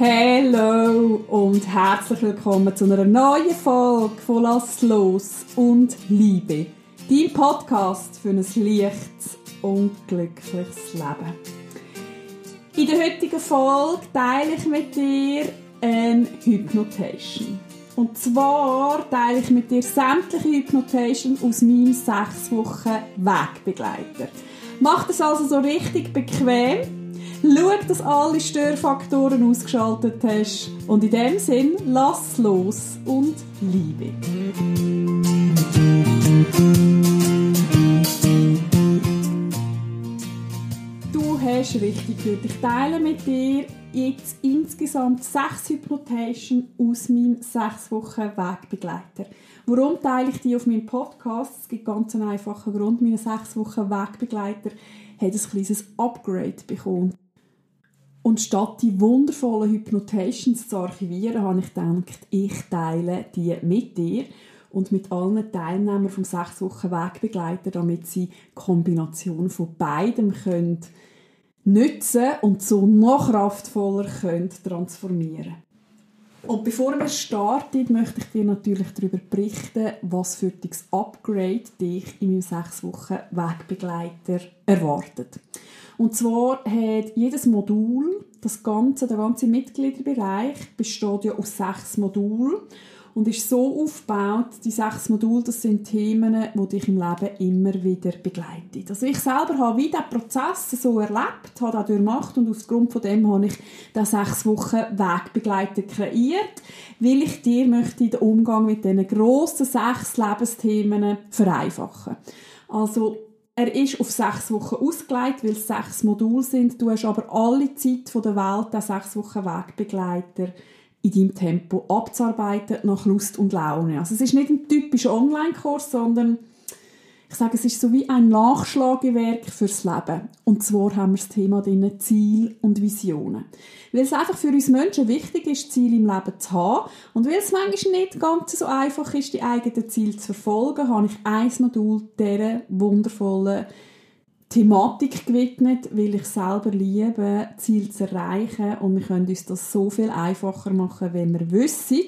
Hallo und herzlich willkommen zu einer neuen Folge von Lass los und Liebe. Dein Podcast für ein leichtes und glückliches Leben. In der heutigen Folge teile ich mit dir eine Hypnotation. Und zwar teile ich mit dir sämtliche Hypnotation aus meinem 6 Wochen Wegbegleiter. Mach das also so richtig bequem Schau, dass alle Störfaktoren ausgeschaltet hast. Und in dem Sinn, lass los und liebe. Du hast richtig gehört. Ich teile mit dir jetzt insgesamt sechs Hypnotation aus meinem sechs Wochen Wegbegleiter. Warum teile ich die auf meinem Podcast? Es gibt ganz einen einfachen Grund. Meine sechs Wochen Wegbegleiter hat ein kleines Upgrade bekommen. Und statt die wundervollen Hypnotations zu archivieren, habe ich gedacht, ich teile die mit dir und mit allen Teilnehmern vom 6 Wochen Wegbegleiter, damit sie Kombination von beidem können nutzen und so noch kraftvoller können transformieren und bevor wir starten, möchte ich dir natürlich darüber berichten, was für das Upgrade dich in meinem 6 Wochen Wegbegleiter erwartet. Und zwar hat jedes Modul, das ganze, der ganze Mitgliederbereich besteht ja aus sechs Modulen und ist so aufgebaut, die sechs Module, das sind Themen, die dich im Leben immer wieder begleiten. Also ich selber habe wie diesen Prozess so erlebt, habe das durchgemacht und aufgrund von dem habe ich den sechs Wochen Wegbegleiter kreiert, weil ich dir möchte den Umgang mit diesen grossen sechs Lebensthemen vereinfachen. Also er ist auf sechs Wochen ausgelegt, weil es sechs Module sind. Du hast aber alle Zeit der Welt, den sechs Wochen Wegbegleiter in deinem Tempo abzuarbeiten, nach Lust und Laune. Also es ist nicht ein typischer Online-Kurs, sondern ich sage, es ist so wie ein Nachschlagewerk fürs Leben. Und zwar haben wir das Thema drin Ziel und Visionen. Weil es einfach für uns Menschen wichtig ist, Ziele im Leben zu haben. Und weil es manchmal nicht ganz so einfach ist, die eigenen Ziele zu verfolgen, habe ich ein Modul dieser wundervollen Thematik gewidmet, weil ich selber liebe, Ziel zu erreichen und wir können uns das so viel einfacher machen, wenn wir wissen,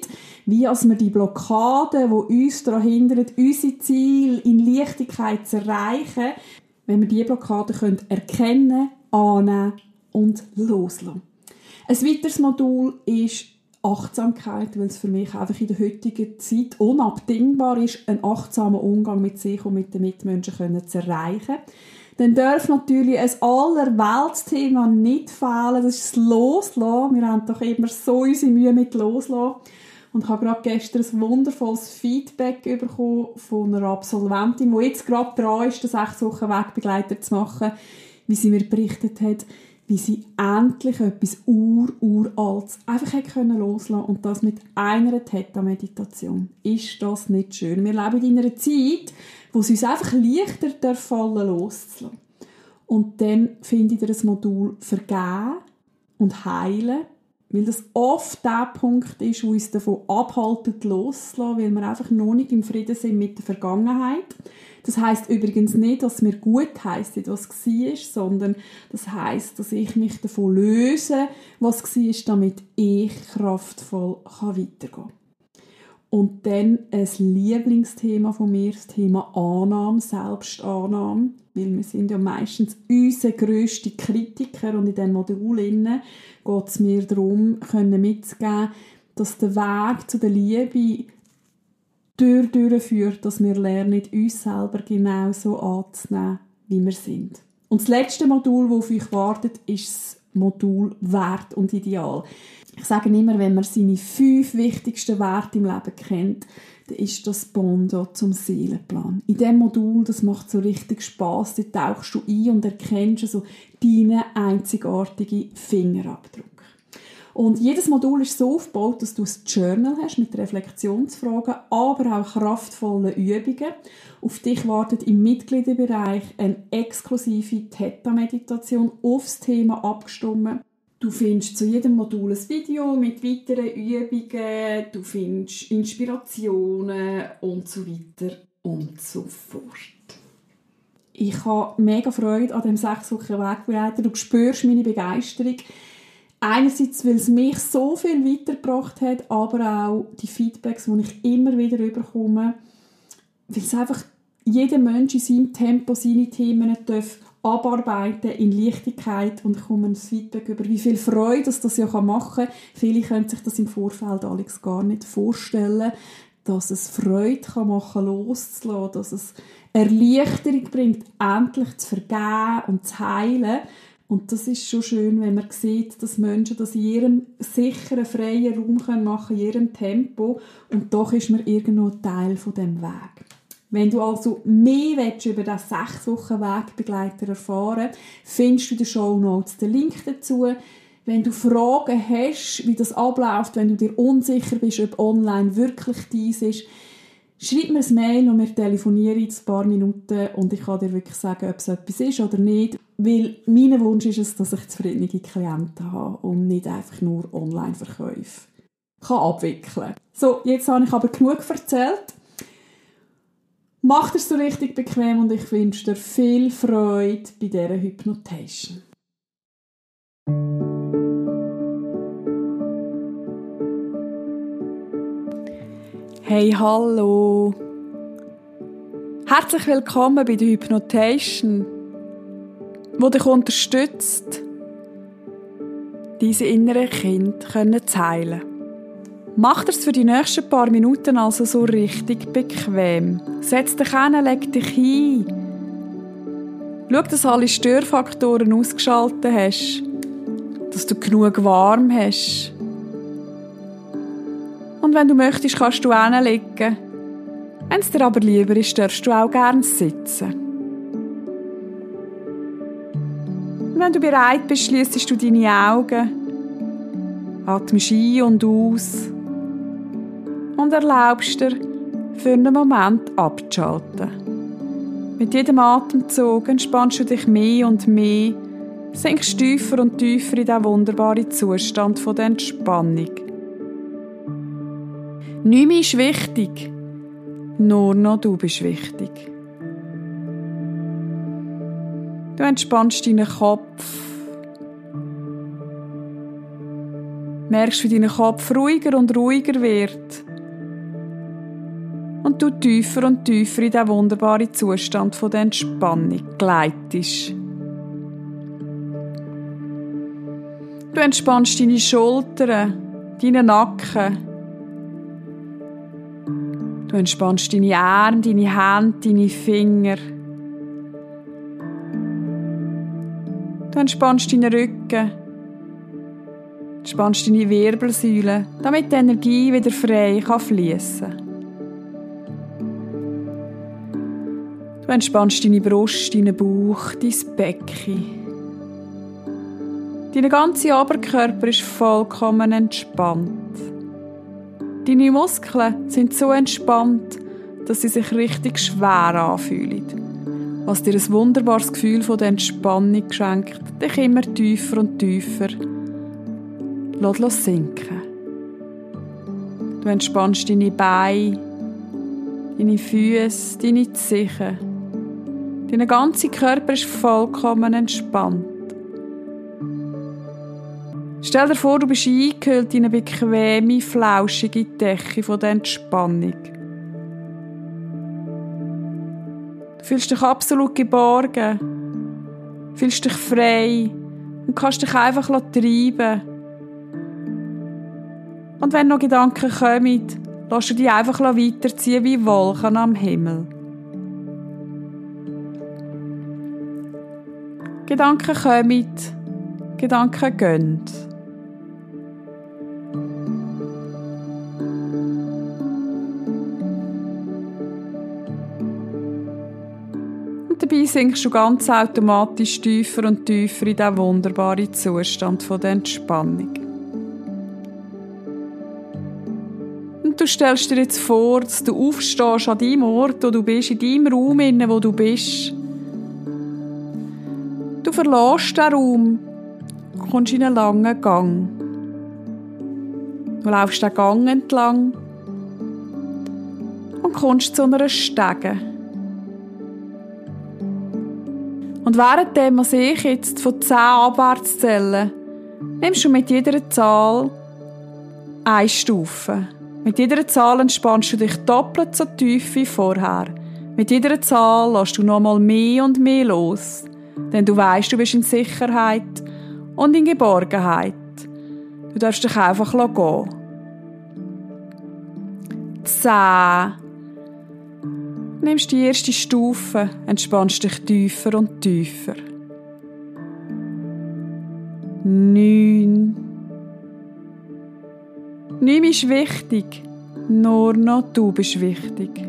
wie als wir die Blockaden, die uns daran hindern, unsere Ziele in Leichtigkeit zu erreichen, wenn wir diese Blockaden können erkennen, annehmen und loslassen. Ein weiteres Modul ist Achtsamkeit, weil es für mich einfach in der heutigen Zeit unabdingbar ist, einen achtsamen Umgang mit sich und mit den Mitmenschen zu erreichen dann darf natürlich ein allerweltsthema nicht fehlen. Das ist das Loslassen. Wir haben doch immer so unsere Mühe mit Loslassen. Und ich habe gerade gestern ein wundervolles Feedback bekommen von einer Absolventin, die jetzt gerade dran ist, den sechs Wochen Wegbegleiter zu machen, wie sie mir berichtet hat, wie sie endlich etwas ur-uraltes einfach hat können loslassen und das mit einer Theta-Meditation. Ist das nicht schön? Wir leben in einer Zeit, wo es uns einfach leichter fallen loszulassen. Und dann finde ich das Modul Vergeben und Heilen, weil das oft der Punkt ist, wo uns davon abhaltet, loszulassen, weil wir einfach noch nicht im Frieden sind mit der Vergangenheit. Das heißt übrigens nicht, dass mir gut heisst, was war, sondern das heißt, dass ich mich davon löse, was war, damit ich kraftvoll weitergehen kann. Und dann ein Lieblingsthema von mir, das Thema Annahme, Selbstannahme, weil wir sind ja meistens unsere grösste Kritiker und in diesem Modul geht es mir darum, können mitzugeben, dass der Weg zu der Liebe durch durchführt, dass wir lernen, uns selber genauso anzunehmen, wie wir sind. Und das letzte Modul, das auf euch wartet, ist das Modul Wert und Ideal. Ich sage immer, wenn man seine fünf wichtigsten Werte im Leben kennt, dann ist das Bondo zum Seelenplan. In diesem Modul, das macht so richtig Spaß. Da tauchst du ein und erkennst so deinen einzigartigen Fingerabdruck. Und jedes Modul ist so aufgebaut, dass du ein Journal hast mit Reflexionsfragen, aber auch kraftvollen Übungen. Auf dich wartet im Mitgliederbereich eine exklusive Theta-Meditation aufs Thema abgestimmt. Du findest zu jedem Modul ein Video mit weiteren Übungen, du findest Inspirationen und so weiter und so fort. Ich habe mega Freude an dem sechs Wochen Wegbegleiter. Du spürst meine Begeisterung. Einerseits, weil es mich so viel weitergebracht hat, aber auch die Feedbacks, die ich immer wieder bekomme, weil es einfach jeder Mensch in seinem Tempo seine Themen darf abarbeiten in Leichtigkeit und ich komme ein Feedback über, wie viel Freude das, das ja machen kann. Viele können sich das im Vorfeld Alex gar nicht vorstellen, dass es Freude kann machen loszulassen, dass es Erleichterung bringt, endlich zu vergeben und zu heilen. Und das ist schon schön, wenn man sieht, dass Menschen das in ihrem sicheren, freien Raum machen können, in ihrem Tempo. Und doch ist man irgendwo Teil von dem Weg. Wenn du also mehr willst, über diesen sechs Wochen Wegbegleiter erfahren findest du in den Show Notes den Link dazu. Wenn du Fragen hast, wie das abläuft, wenn du dir unsicher bist, ob online wirklich dies ist, schreib mir ein Mail und wir telefonieren in ein paar Minuten und ich kann dir wirklich sagen, ob es etwas ist oder nicht. Weil mein Wunsch ist es, dass ich zufriedene Klienten habe und nicht einfach nur Online-Verkäufe kann abwickeln So, jetzt habe ich aber genug erzählt. Mach es so richtig bequem und ich wünsche dir viel Freude bei dieser Hypnotation. Hey, hallo! Herzlich willkommen bei der Hypnotation, wo dich unterstützt, diese innere Kind zu heilen. Mach das für die nächsten paar Minuten also so richtig bequem. Setz dich hin, leg dich hin. Schau, dass alle Störfaktoren ausgeschaltet hast, dass du genug warm hast. Und wenn du möchtest, kannst du hinlegen. Wenn es dir aber lieber ist, darfst du auch gerne sitzen. Und wenn du bereit bist, schließt du deine Augen, atmest ein und aus und erlaubst dir, für einen Moment abzuschalten. Mit jedem Atemzug entspannst du dich mehr und mehr, sinkst tiefer und tiefer in diesen wunderbaren Zustand der Entspannung. Mehr ist wichtig, nur noch du bist wichtig. Du entspannst deinen Kopf, merkst, wie dein Kopf ruhiger und ruhiger wird und du tiefer und tiefer in diesen wunderbaren Zustand von der Entspannung gleitest. Du entspannst deine Schultern, deinen Nacken. Du entspannst deine Arme, deine Hände, deine Finger. Du entspannst deinen Rücken. Entspannst deine Wirbelsäule, damit die Energie wieder frei fließen Du entspannst deine Brust, deinen Bauch, dein Becken. Dein ganzer Oberkörper ist vollkommen entspannt. Deine Muskeln sind so entspannt, dass sie sich richtig schwer anfühlen. Was dir ein wunderbares Gefühl von der Entspannung schenkt, dich immer tiefer und tiefer lass sinken. Du entspannst deine Beine, deine Füße, deine Zehen Dein ganzer Körper ist vollkommen entspannt. Stell dir vor, du bist eingehüllt in eine bequeme, flauschige Decke von der Entspannung. Du fühlst dich absolut geborgen, fühlst dich frei und kannst dich einfach treiben. Und wenn noch Gedanken kommen, lass du dich einfach weiterziehen wie Wolken am Himmel. Gedanken kommen, Gedanken gehen. Und dabei sinkst du ganz automatisch tiefer und tiefer in diesen wunderbaren Zustand der Entspannung. Und du stellst dir jetzt vor, dass du aufstehst an deinem Ort, wo du bist, in deinem Raum, wo du bist verlässt den Raum kommst in einen langen Gang. Du laufst den Gang entlang und kommst zu einer Stege. Und währenddem was ich jetzt von 10 Abwärtszellen nimmst du mit jeder Zahl eine Stufe. Mit jeder Zahl entspannst du dich doppelt so tief wie vorher. Mit jeder Zahl lässt du nochmal mehr und mehr los. Denn du weißt, du bist in Sicherheit und in Geborgenheit. Du darfst dich einfach gehen. Zehn. Nimmst die erste Stufe, entspannst dich tiefer und tiefer. Neun. Neun ist wichtig, nur noch du bist wichtig.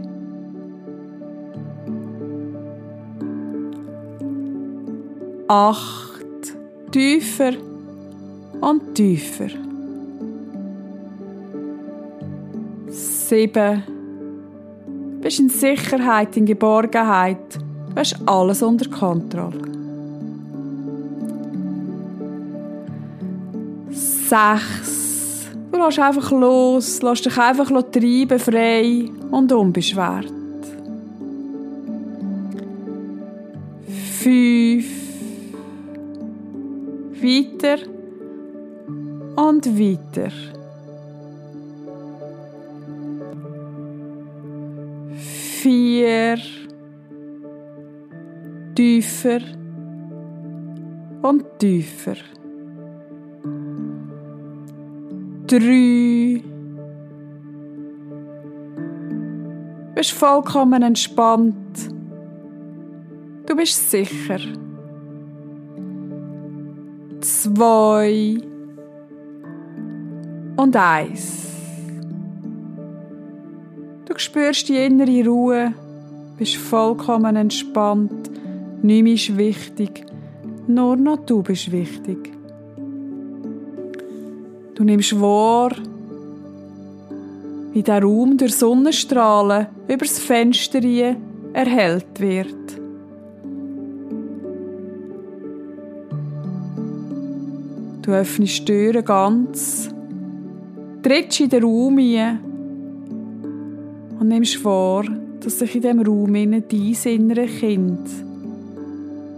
Acht. Tiefer und tiefer. Sieben. Du bist in Sicherheit, in Geborgenheit. Du hast alles unter Kontrolle. Sechs. Du lässt einfach los, lässt dich einfach treiben, frei und unbeschwert. Fünf. Weiter und weiter. Vier. Tiefer und tiefer. Drei. Du bist vollkommen entspannt. Du bist sicher. Zwei. Und eins. Du spürst die innere Ruhe, bist vollkommen entspannt. Nichts ist wichtig. Nur noch du bist wichtig. Du nimmst wahr, wie der Raum durch Sonnenstrahlen übers Fenster erhellt wird. Du öffnest die Türen ganz, trittst in den Raum ein und nimmst wahr, dass sich in diesem Raum dein innere Kind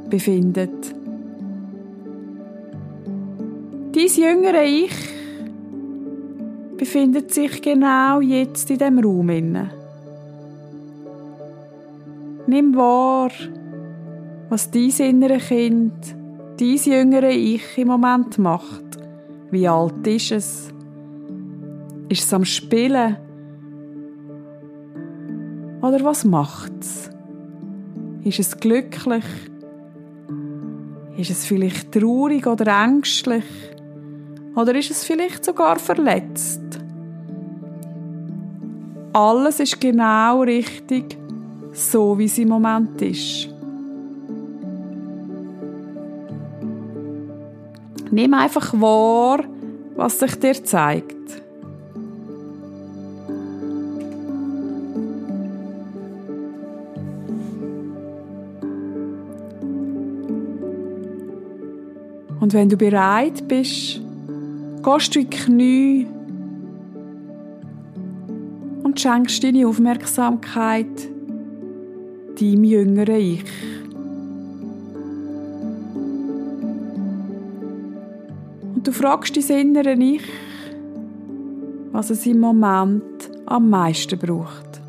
befindet. Dein jüngere Ich befindet sich genau jetzt in dem Raum Nimm wahr, was dein innere Kind, dein jüngere Ich im Moment macht. Wie alt ist es? Ist es am Spielen? Oder was macht's? Ist es glücklich? Ist es vielleicht traurig oder ängstlich? Oder ist es vielleicht sogar verletzt? Alles ist genau richtig, so wie es im Moment ist. Nimm einfach wahr, was sich dir zeigt. Und wenn du bereit bist, gehst du in die Knie und schenkst deine Aufmerksamkeit deinem jüngeren Ich. Du fragst dein innere Ich, was es im Moment am meisten braucht.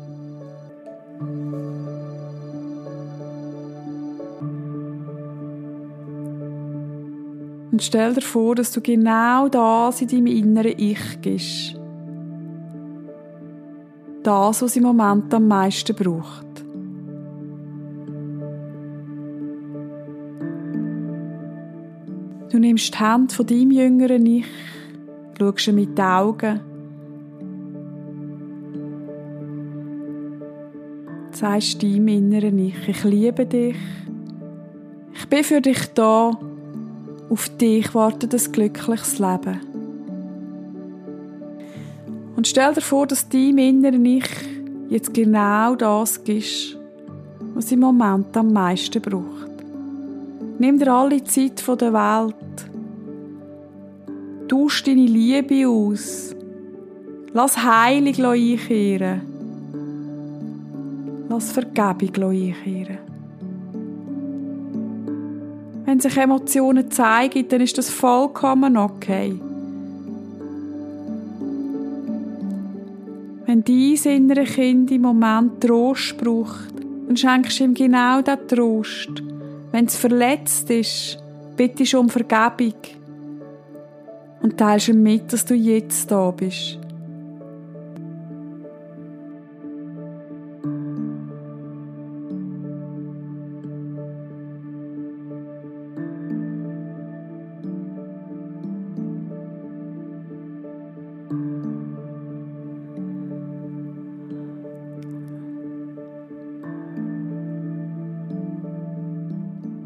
Und stell dir vor, dass du genau das in deinem inneren Ich gibst. Das, was im Moment am meisten braucht. Nimmst die Hand von deinem jüngeren Ich, schaust ihn mit den Augen, sagst deinem inneren Ich, ich liebe dich, ich bin für dich da auf dich wartet ein glückliches Leben. Und stell dir vor, dass deinem inneren Ich jetzt genau das gibst, was im Moment am meisten braucht. Nimm dir alle Zeit der Welt. Tausch deine Liebe aus. Lass Heilung einkehren. Lass Vergebung einkehren. Wenn sich Emotionen zeigen, dann ist das vollkommen okay. Wenn dein innere Kind im Moment Trost braucht, dann schenkst du ihm genau diesen Trost. Wenn es verletzt ist, bittest du um Vergebung und teilst ihm mit, dass du jetzt da bist.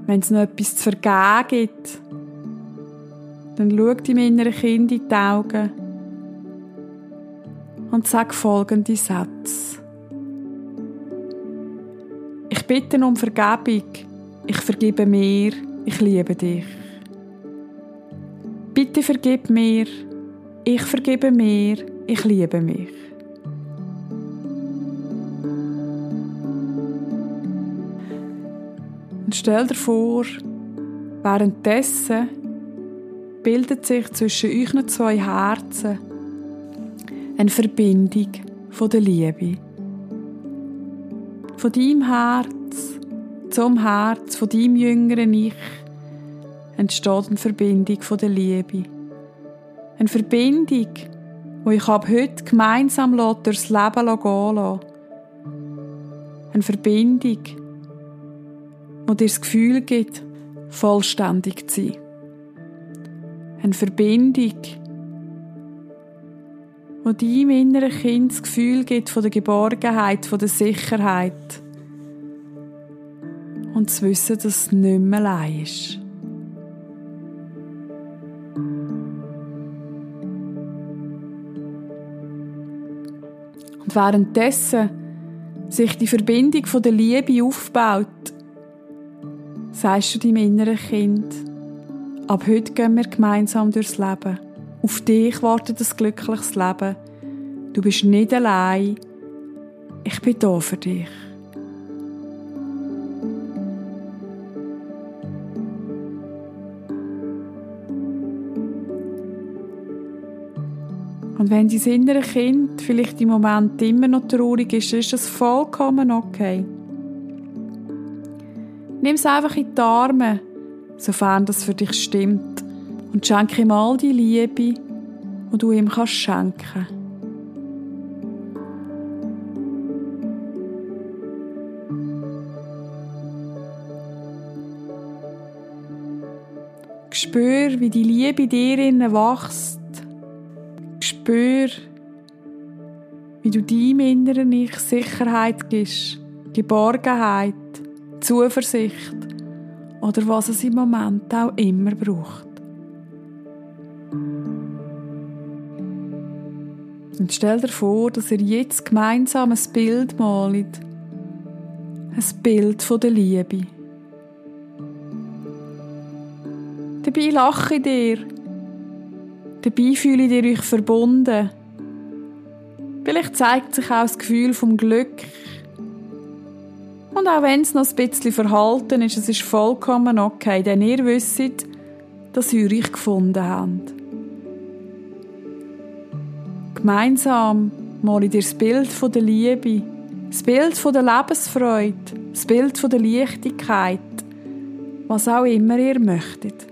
Wenn es noch etwas zu vergeben gibt, dann schau deinem inneren Kind in die Augen und sag folgende Sätze. Ich bitte um Vergebung, ich vergebe mir, ich liebe dich. Bitte vergib mir, ich vergebe mir, ich liebe mich. Und stell dir vor, währenddessen bildet sich zwischen euch zwei Herzen eine Verbindung von der Liebe. Von deinem Herz zum Herz von deinem jüngeren Ich entsteht eine Verbindung von der Liebe. Eine Verbindung, wo ich ab heute gemeinsam durchs Leben gehen lasse. Eine Verbindung, wo dir das Gefühl gibt, vollständig zu sein. Eine Verbindung, wo deinem inneren Kind das Gefühl gibt von der Geborgenheit, von der Sicherheit. Und zu wissen, dass es nicht mehr allein ist. Und währenddessen sich die Verbindung von der Liebe aufbaut, sagst du deinem inneren Kind, ab heute gehen wir gemeinsam durchs Leben. Auf dich wartet ein glückliches Leben. Du bist nicht allein. Ich bin da für dich. Und wenn dein innere Kind vielleicht im Moment immer noch traurig ist, ist das vollkommen okay. Nimm es einfach in die Arme, sofern das für dich stimmt, und schenke ihm all die Liebe, die du ihm kannst schenken. Spür, wie die Liebe dir wächst. Spür, wie du deinem inneren Ich Sicherheit gibst, Geborgenheit, Zuversicht oder was es im Moment auch immer braucht. Und stell dir vor, dass ihr jetzt gemeinsam ein Bild malt. Ein Bild von der Liebe. Dabei lache ich dir. Dabei fühle ich dir euch verbunden. Vielleicht zeigt sich auch das Gefühl vom Glück, und auch wenn es noch ein bisschen verhalten ist, es ist vollkommen okay, denn ihr wisst, dass ihr euch gefunden habt. Gemeinsam male ich dir das Bild der Liebe, das Bild der Lebensfreude, das Bild der Leichtigkeit, was auch immer ihr möchtet.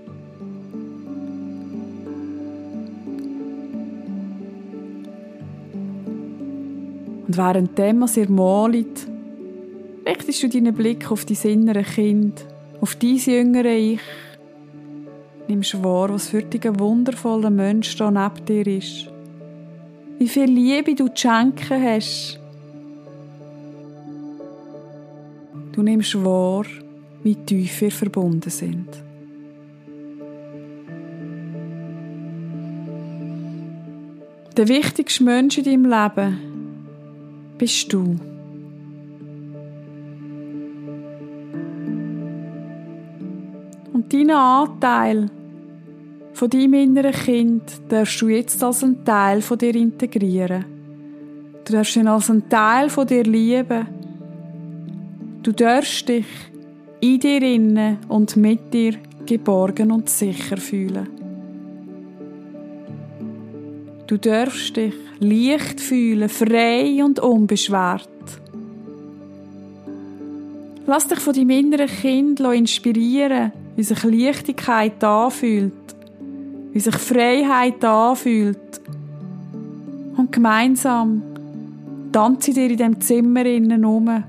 Und währenddem, was ihr malt, richtest du deinen Blick auf dein innere Kind, auf dein jüngere Ich. Nimmst wahr, was für dich ein wundervoller Mensch da neben dir ist. Wie viel Liebe du zu schenken hast. Du nimmst wahr, wie tief wir verbunden sind. Der wichtigste Mensch in deinem Leben bist du. Deinen Anteil von deinem inneren Kind darfst du jetzt als einen Teil von dir integrieren. Du darfst ihn als einen Teil von dir lieben. Du darfst dich in dir innen und mit dir geborgen und sicher fühlen. Du darfst dich leicht fühlen, frei und unbeschwert. Lass dich von deinem inneren Kind inspirieren, wie sich Leichtigkeit anfühlt, wie sich Freiheit anfühlt. Und gemeinsam tanze dir in dem Zimmer innen um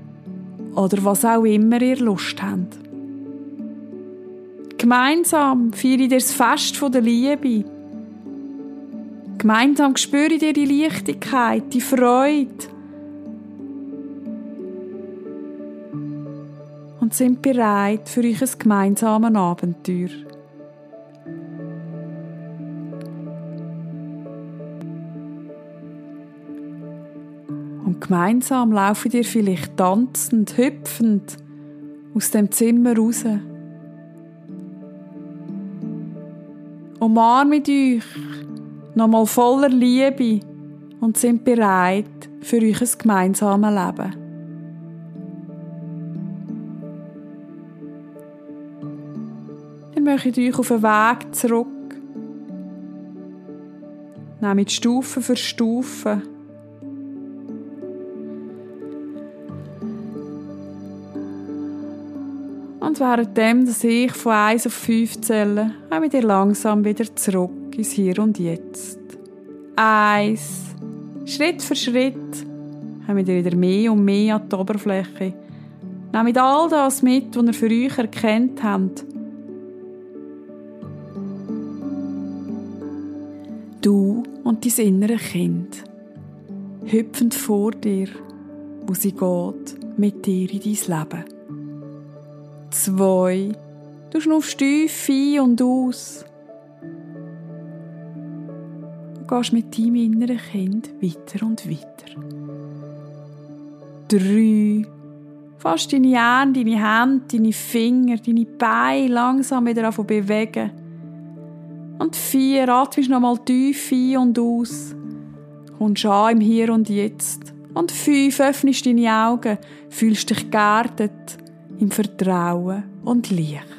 oder was auch immer ihr Lust habt. Gemeinsam feiere dir das Fest der Liebe. Gemeinsam spüre dir die Leichtigkeit, die Freude. Und sind bereit für euch ein gemeinsames Abenteuer. Und gemeinsam laufen dir vielleicht tanzend, hüpfend aus dem Zimmer raus. Umarmt euch nochmal voller Liebe und sind bereit für euch ein gemeinsames Leben. Ihr möchtet euch auf den Weg zurück. Nehmt Stufe für Stufe Und währenddem, dass ich von 1 auf 5 zähle, kommen wir langsam wieder zurück ins Hier und Jetzt. Eins. Schritt für Schritt kommen wir wieder mehr und mehr an die Oberfläche. Nehmt all das mit, was ihr für euch erkennt habt. Du und dein innere Kind hüpfend vor dir, wo sie geht, mit dir in dein Leben zwei. Du schnuffst tief ein und aus. Du gehst mit deinem inneren Kind weiter und weiter. Drei. Fast deine Arme, deine Hände, deine Finger, deine Beine langsam wieder zu bewegen. Und vier. Atmest nochmal tief ein und aus. Kommst an im Hier und Jetzt. Und fünf. Öffnest deine Augen. Fühlst dich geerdet im Vertrauen und Licht.